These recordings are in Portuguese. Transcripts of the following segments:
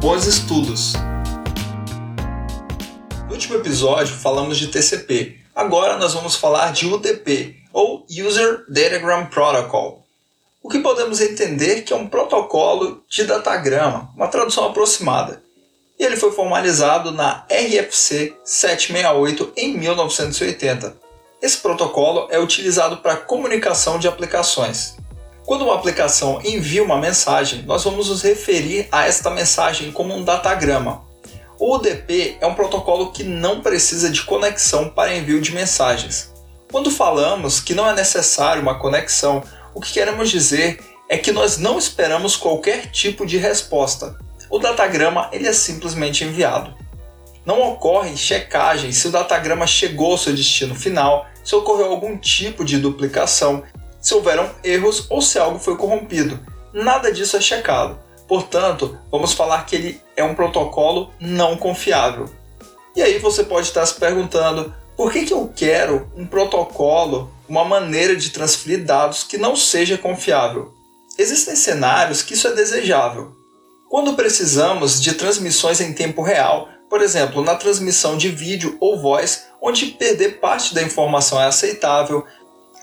Bons estudos! No último episódio falamos de TCP. Agora nós vamos falar de UDP, ou User Datagram Protocol. O que podemos entender que é um protocolo de datagrama, uma tradução aproximada. E ele foi formalizado na RFC 768 em 1980 esse protocolo é utilizado para comunicação de aplicações. Quando uma aplicação envia uma mensagem, nós vamos nos referir a esta mensagem como um datagrama. O UDP é um protocolo que não precisa de conexão para envio de mensagens. Quando falamos que não é necessário uma conexão, o que queremos dizer é que nós não esperamos qualquer tipo de resposta. O datagrama ele é simplesmente enviado. Não ocorre checagem se o datagrama chegou ao seu destino final, se ocorreu algum tipo de duplicação, se houveram erros ou se algo foi corrompido. Nada disso é checado. Portanto, vamos falar que ele é um protocolo não confiável. E aí você pode estar se perguntando: por que, que eu quero um protocolo, uma maneira de transferir dados que não seja confiável? Existem cenários que isso é desejável. Quando precisamos de transmissões em tempo real, por exemplo, na transmissão de vídeo ou voz, onde perder parte da informação é aceitável.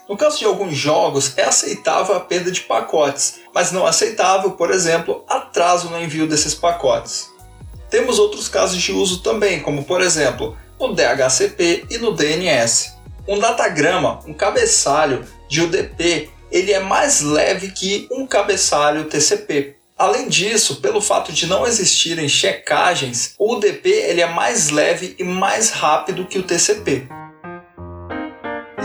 No caso de alguns jogos, é aceitável a perda de pacotes, mas não aceitável, por exemplo, atraso no envio desses pacotes. Temos outros casos de uso também, como por exemplo, no DHCP e no DNS. Um datagrama, um cabeçalho de UDP, ele é mais leve que um cabeçalho TCP. Além disso, pelo fato de não existirem checagens, o UDP ele é mais leve e mais rápido que o TCP.